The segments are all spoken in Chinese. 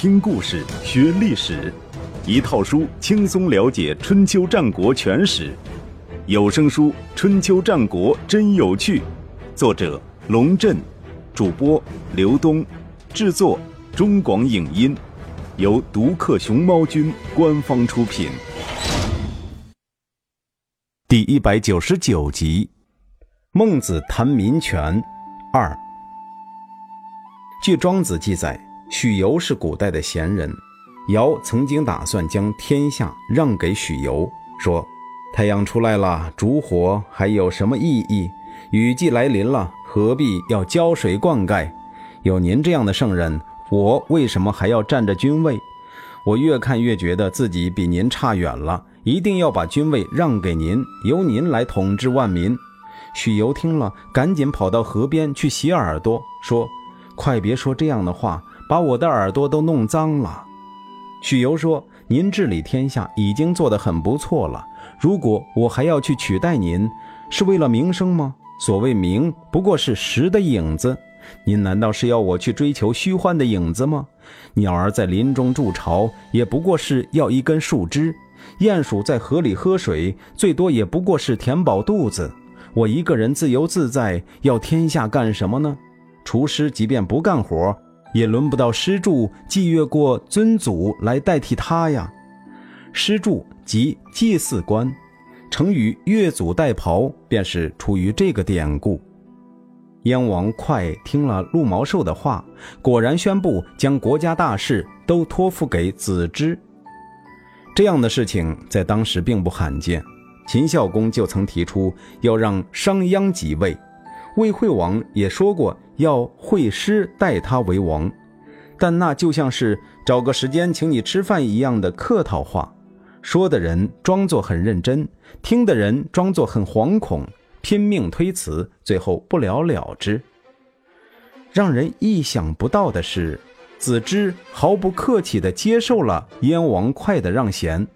听故事学历史，一套书轻松了解春秋战国全史。有声书《春秋战国真有趣》，作者龙震，主播刘东，制作中广影音，由独克熊猫君官方出品。第一百九十九集，孟子谈民权二。据庄子记载。许由是古代的贤人，尧曾经打算将天下让给许由，说：“太阳出来了，烛火还有什么意义？雨季来临了，何必要浇水灌溉？有您这样的圣人，我为什么还要占着君位？我越看越觉得自己比您差远了，一定要把君位让给您，由您来统治万民。”许由听了，赶紧跑到河边去洗耳朵，说：“快别说这样的话。”把我的耳朵都弄脏了。许由说：“您治理天下已经做得很不错了，如果我还要去取代您，是为了名声吗？所谓名，不过是实的影子。您难道是要我去追求虚幻的影子吗？鸟儿在林中筑巢，也不过是要一根树枝；鼹鼠在河里喝水，最多也不过是填饱肚子。我一个人自由自在，要天下干什么呢？厨师即便不干活。”也轮不到施助祭越过尊祖来代替他呀。施助即祭祀官，成语“越俎代庖”便是出于这个典故。燕王哙听了陆毛寿的话，果然宣布将国家大事都托付给子之。这样的事情在当时并不罕见。秦孝公就曾提出要让商鞅即位。魏惠王也说过要惠师待他为王，但那就像是找个时间请你吃饭一样的客套话，说的人装作很认真，听的人装作很惶恐，拼命推辞，最后不了了之。让人意想不到的是，子之毫不客气地接受了燕王哙的让贤。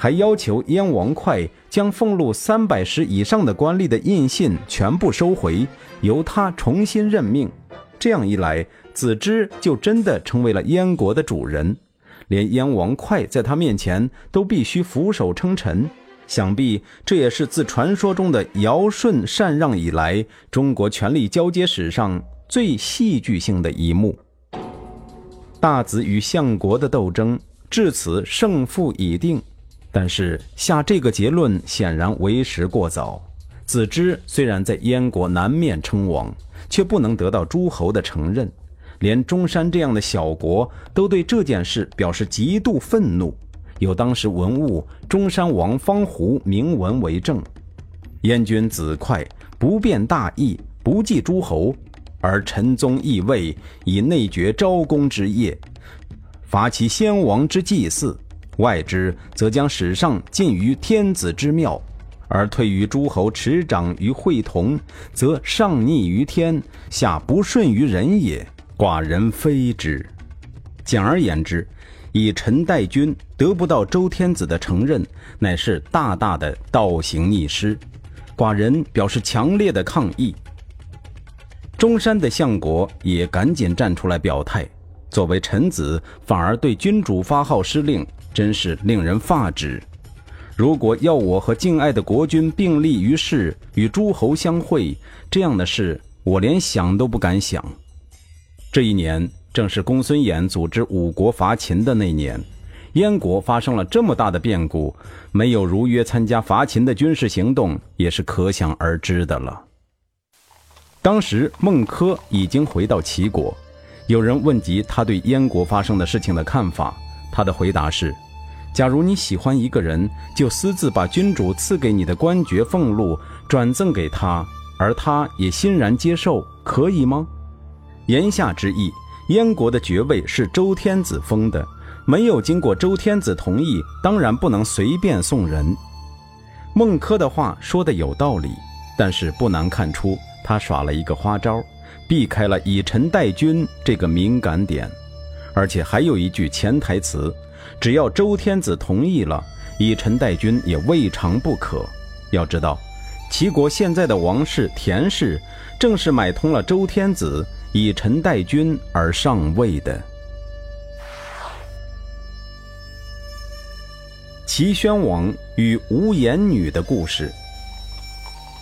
还要求燕王哙将俸禄三百石以上的官吏的印信全部收回，由他重新任命。这样一来，子之就真的成为了燕国的主人，连燕王哙在他面前都必须俯首称臣。想必这也是自传说中的尧舜禅让以来，中国权力交接史上最戏剧性的一幕。大子与相国的斗争至此胜负已定。但是下这个结论显然为时过早。子之虽然在燕国南面称王，却不能得到诸侯的承认，连中山这样的小国都对这件事表示极度愤怒。有当时文物中山王方胡铭文为证：燕君子哙不辨大义，不计诸侯，而臣宗义位，以内绝昭公之业，伐其先王之祭祀。外之，则将史上尽于天子之庙，而退于诸侯，持掌于会同，则上逆于天，下不顺于人也。寡人非之。简而言之，以臣代君得不到周天子的承认，乃是大大的倒行逆施。寡人表示强烈的抗议。中山的相国也赶紧站出来表态，作为臣子，反而对君主发号施令。真是令人发指！如果要我和敬爱的国君并立于世，与诸侯相会，这样的事我连想都不敢想。这一年正是公孙衍组织五国伐秦的那年，燕国发生了这么大的变故，没有如约参加伐秦的军事行动，也是可想而知的了。当时孟轲已经回到齐国，有人问及他对燕国发生的事情的看法，他的回答是。假如你喜欢一个人，就私自把君主赐给你的官爵俸禄转赠给他，而他也欣然接受，可以吗？言下之意，燕国的爵位是周天子封的，没有经过周天子同意，当然不能随便送人。孟轲的话说的有道理，但是不难看出他耍了一个花招，避开了以臣代君这个敏感点，而且还有一句潜台词：，只要周天子同意了，以臣代君也未尝不可。要知道，齐国现在的王室田氏，正是买通了周天子以臣代君而上位的。齐宣王与无颜女的故事。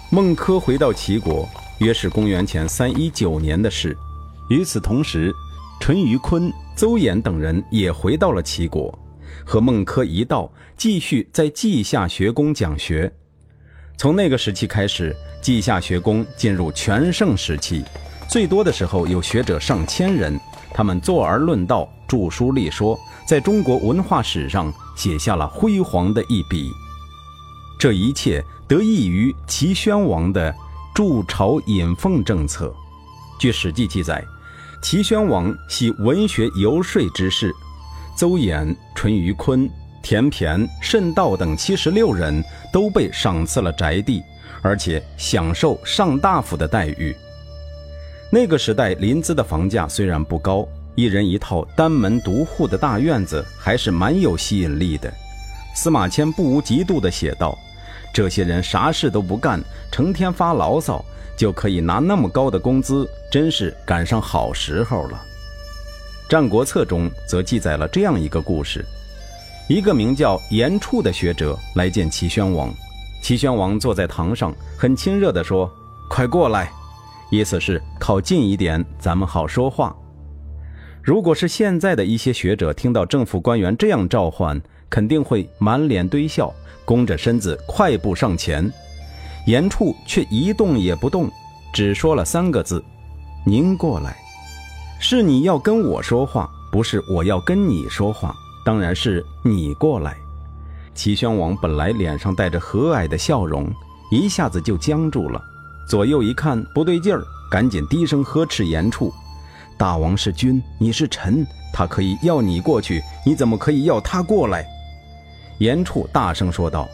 孟轲回到齐国，约是公元前三一九年的事。与此同时。淳于髡、邹衍等人也回到了齐国，和孟轲一道继续在稷下学宫讲学。从那个时期开始，稷下学宫进入全盛时期，最多的时候有学者上千人，他们坐而论道，著书立说，在中国文化史上写下了辉煌的一笔。这一切得益于齐宣王的筑巢引凤政策。据《史记》记载。齐宣王系文学游说之士，邹衍、淳于髡、田骈、慎道等七十六人都被赏赐了宅地，而且享受上大夫的待遇。那个时代临淄的房价虽然不高，一人一套单门独户的大院子还是蛮有吸引力的。司马迁不无嫉妒地写道：“这些人啥事都不干，成天发牢骚。”就可以拿那么高的工资，真是赶上好时候了。《战国策》中则记载了这样一个故事：一个名叫严处的学者来见齐宣王，齐宣王坐在堂上，很亲热地说：“快过来。”意思是靠近一点，咱们好说话。如果是现在的一些学者听到政府官员这样召唤，肯定会满脸堆笑，弓着身子快步上前。严处却一动也不动，只说了三个字：“您过来。”是你要跟我说话，不是我要跟你说话。当然是你过来。齐宣王本来脸上带着和蔼的笑容，一下子就僵住了。左右一看不对劲儿，赶紧低声呵斥严处：“大王是君，你是臣，他可以要你过去，你怎么可以要他过来？”严处大声说道。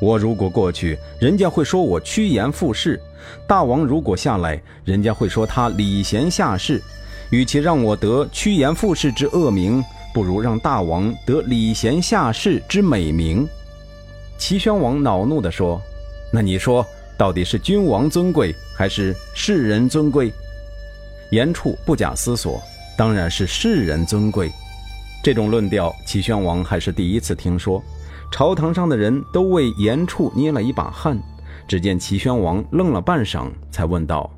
我如果过去，人家会说我趋炎附势；大王如果下来，人家会说他礼贤下士。与其让我得趋炎附势之恶名，不如让大王得礼贤下士之美名。齐宣王恼怒地说：“那你说，到底是君王尊贵，还是世人尊贵？”严处不假思索：“当然是世人尊贵。”这种论调，齐宣王还是第一次听说。朝堂上的人都为严处捏了一把汗。只见齐宣王愣了半晌，才问道：“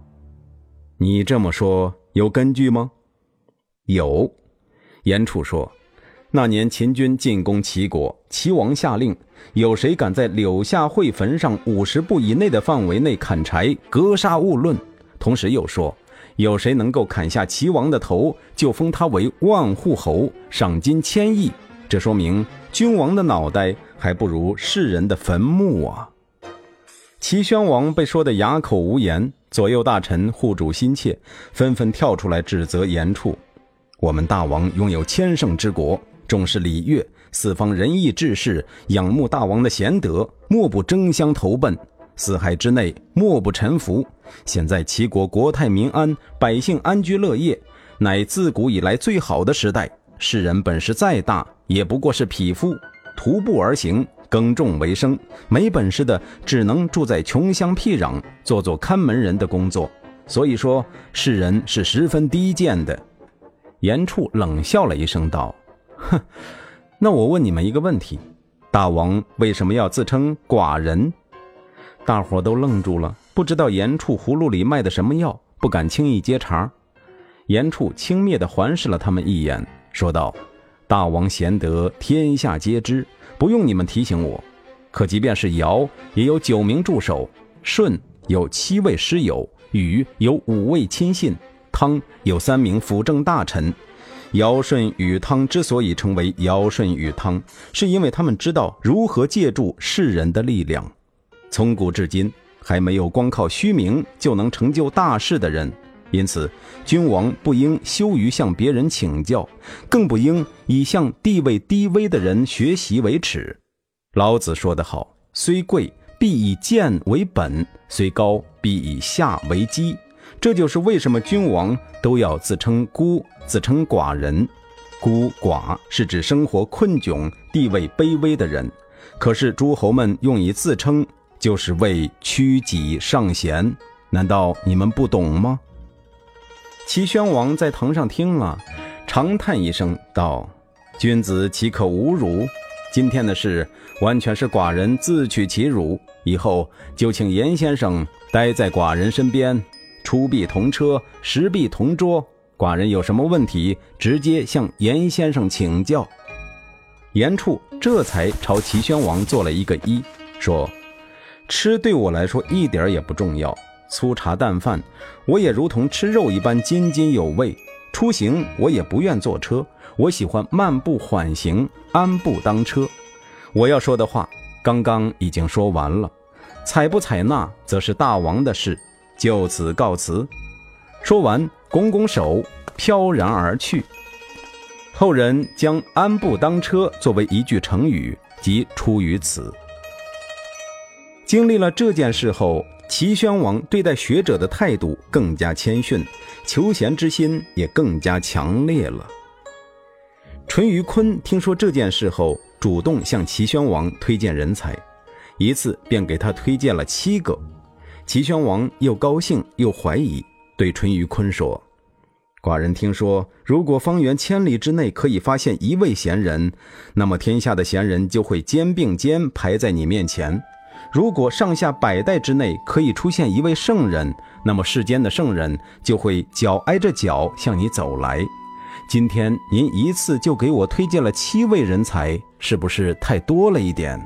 你这么说有根据吗？”“有。”严处说：“那年秦军进攻齐国，齐王下令，有谁敢在柳下惠坟上五十步以内的范围内砍柴，格杀勿论。同时又说，有谁能够砍下齐王的头，就封他为万户侯，赏金千亿。这说明。”君王的脑袋还不如世人的坟墓啊！齐宣王被说得哑口无言，左右大臣护主心切，纷纷跳出来指责严处。我们大王拥有千乘之国，重视礼乐，四方仁义志士仰慕大王的贤德，莫不争相投奔；四海之内，莫不臣服。现在齐国国泰民安，百姓安居乐业，乃自古以来最好的时代。世人本事再大，也不过是匹夫，徒步而行，耕种为生。没本事的，只能住在穷乡僻壤，做做看门人的工作。所以说，世人是十分低贱的。严处冷笑了一声，道：“哼，那我问你们一个问题：大王为什么要自称寡人？”大伙都愣住了，不知道严处葫芦里卖的什么药，不敢轻易接茬。严处轻蔑地环视了他们一眼。说道：“大王贤德，天下皆知，不用你们提醒我。可即便是尧，也有九名助手；舜有七位师友；禹有五位亲信；汤有三名辅政大臣。尧、舜、禹、汤之所以成为尧、舜、禹、汤，是因为他们知道如何借助世人的力量。从古至今，还没有光靠虚名就能成就大事的人。”因此，君王不应羞于向别人请教，更不应以向地位低微的人学习为耻。老子说得好：“虽贵，必以贱为本；虽高，必以下为基。”这就是为什么君王都要自称孤、自称寡人。孤寡是指生活困窘、地位卑微的人，可是诸侯们用以自称，就是为屈己上贤。难道你们不懂吗？齐宣王在堂上听了，长叹一声，道：“君子岂可侮辱？”今天的事完全是寡人自取其辱，以后就请严先生待在寡人身边，出必同车，食必同桌。寡人有什么问题，直接向严先生请教。严处这才朝齐宣王做了一个揖，说：“吃对我来说一点也不重要，粗茶淡饭，我也如同吃肉一般津津有味。出行我也不愿坐车。”我喜欢漫步缓行，安步当车。我要说的话刚刚已经说完了，采不采纳则是大王的事，就此告辞。说完，拱拱手，飘然而去。后人将“安步当车”作为一句成语，即出于此。经历了这件事后，齐宣王对待学者的态度更加谦逊，求贤之心也更加强烈了。淳于髡听说这件事后，主动向齐宣王推荐人才，一次便给他推荐了七个。齐宣王又高兴又怀疑，对淳于髡说：“寡人听说，如果方圆千里之内可以发现一位贤人，那么天下的贤人就会肩并肩排在你面前；如果上下百代之内可以出现一位圣人，那么世间的圣人就会脚挨着脚向你走来。”今天您一次就给我推荐了七位人才，是不是太多了一点？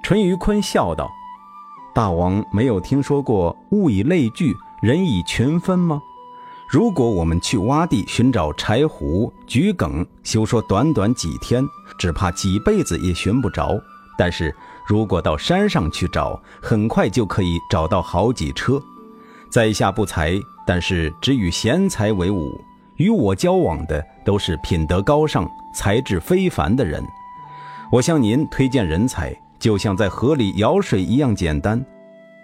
淳于髡笑道：“大王没有听说过‘物以类聚，人以群分’吗？如果我们去洼地寻找柴胡、桔梗，休说短短几天，只怕几辈子也寻不着；但是如果到山上去找，很快就可以找到好几车。在下不才，但是只与贤才为伍。”与我交往的都是品德高尚、才智非凡的人。我向您推荐人才，就像在河里舀水一样简单。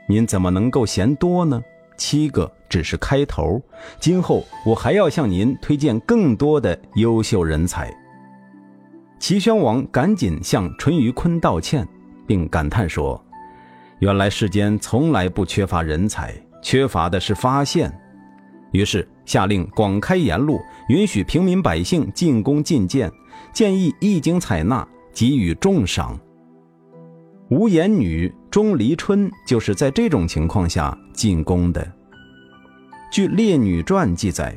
您怎么能够嫌多呢？七个只是开头，今后我还要向您推荐更多的优秀人才。齐宣王赶紧向淳于髡道歉，并感叹说：“原来世间从来不缺乏人才，缺乏的是发现。”于是下令广开言路，允许平民百姓进宫觐见，建议一经采纳，给予重赏。无言女钟离春就是在这种情况下进宫的。据《列女传》记载，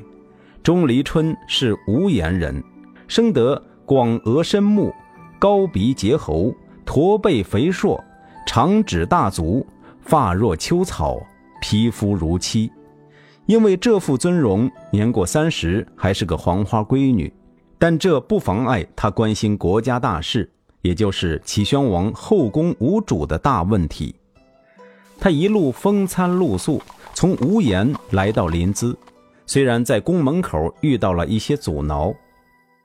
钟离春是无言人，生得广额深目，高鼻结喉，驼背肥硕，长指大足，发若秋草，皮肤如漆。因为这副尊容，年过三十还是个黄花闺女，但这不妨碍她关心国家大事，也就是齐宣王后宫无主的大问题。她一路风餐露宿，从无盐来到临淄，虽然在宫门口遇到了一些阻挠，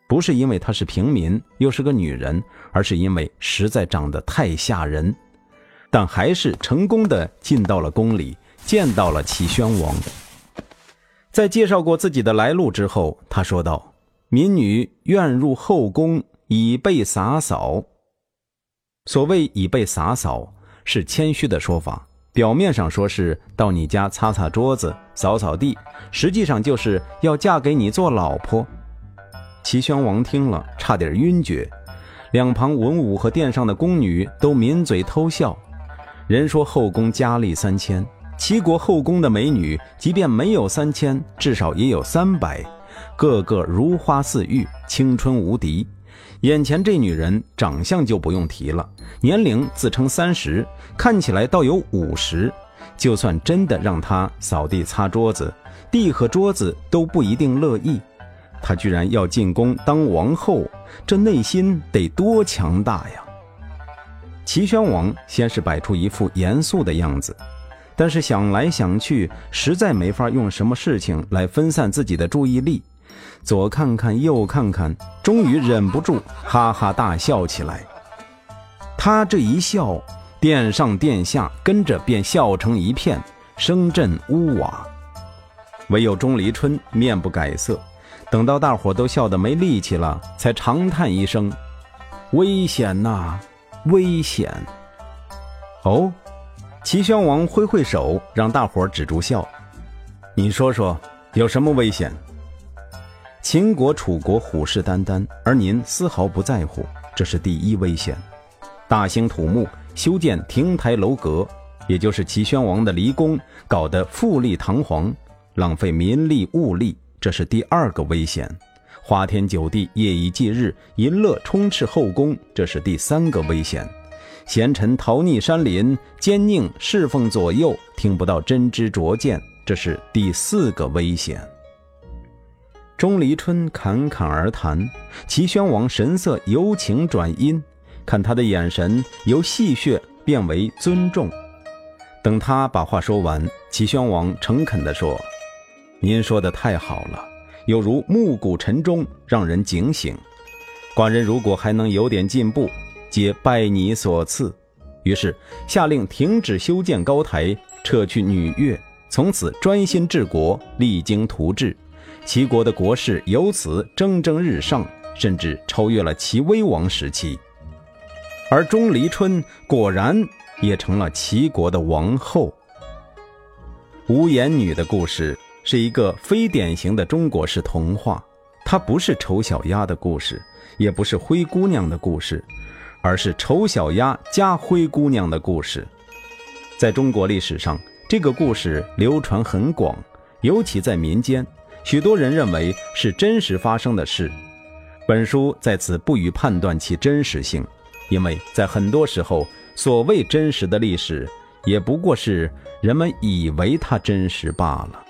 不是因为她是平民又是个女人，而是因为实在长得太吓人，但还是成功的进到了宫里，见到了齐宣王。在介绍过自己的来路之后，他说道：“民女愿入后宫，以备洒扫。”所谓“以备洒扫”是谦虚的说法，表面上说是到你家擦擦桌子、扫扫地，实际上就是要嫁给你做老婆。齐宣王听了，差点晕厥，两旁文武和殿上的宫女都抿嘴偷笑。人说后宫佳丽三千。齐国后宫的美女，即便没有三千，至少也有三百，个个如花似玉，青春无敌。眼前这女人长相就不用提了，年龄自称三十，看起来倒有五十。就算真的让她扫地擦桌子，地和桌子都不一定乐意。她居然要进宫当王后，这内心得多强大呀！齐宣王先是摆出一副严肃的样子。但是想来想去，实在没法用什么事情来分散自己的注意力，左看看右看看，终于忍不住哈哈大笑起来。他这一笑，殿上殿下跟着便笑成一片，声震屋瓦。唯有钟离春面不改色，等到大伙都笑得没力气了，才长叹一声：“危险呐，危险！”哦。齐宣王挥挥手，让大伙止住笑。你说说，有什么危险？秦国、楚国虎视眈眈，而您丝毫不在乎。这是第一危险；大兴土木，修建亭台楼阁，也就是齐宣王的离宫，搞得富丽堂皇，浪费民力物力，这是第二个危险；花天酒地，夜以继日，淫乐充斥后宫，这是第三个危险；贤臣逃匿山林，奸佞侍奉左右，听不到真知灼见，这是第四个危险。钟离春侃侃而谈，齐宣王神色由情转阴，看他的眼神由戏谑变为尊重。等他把话说完，齐宣王诚恳地说：“您说的太好了，有如暮鼓晨钟，让人警醒。寡人如果还能有点进步，皆拜你所赐。”于是下令停止修建高台，撤去女乐，从此专心治国，励精图治。齐国的国势由此蒸蒸日上，甚至超越了齐威王时期。而钟离春果然也成了齐国的王后。无言女的故事是一个非典型的中国式童话，它不是丑小鸭的故事，也不是灰姑娘的故事，而是丑小鸭加灰姑娘的故事。在中国历史上，这个故事流传很广，尤其在民间。许多人认为是真实发生的事，本书在此不予判断其真实性，因为在很多时候，所谓真实的历史，也不过是人们以为它真实罢了。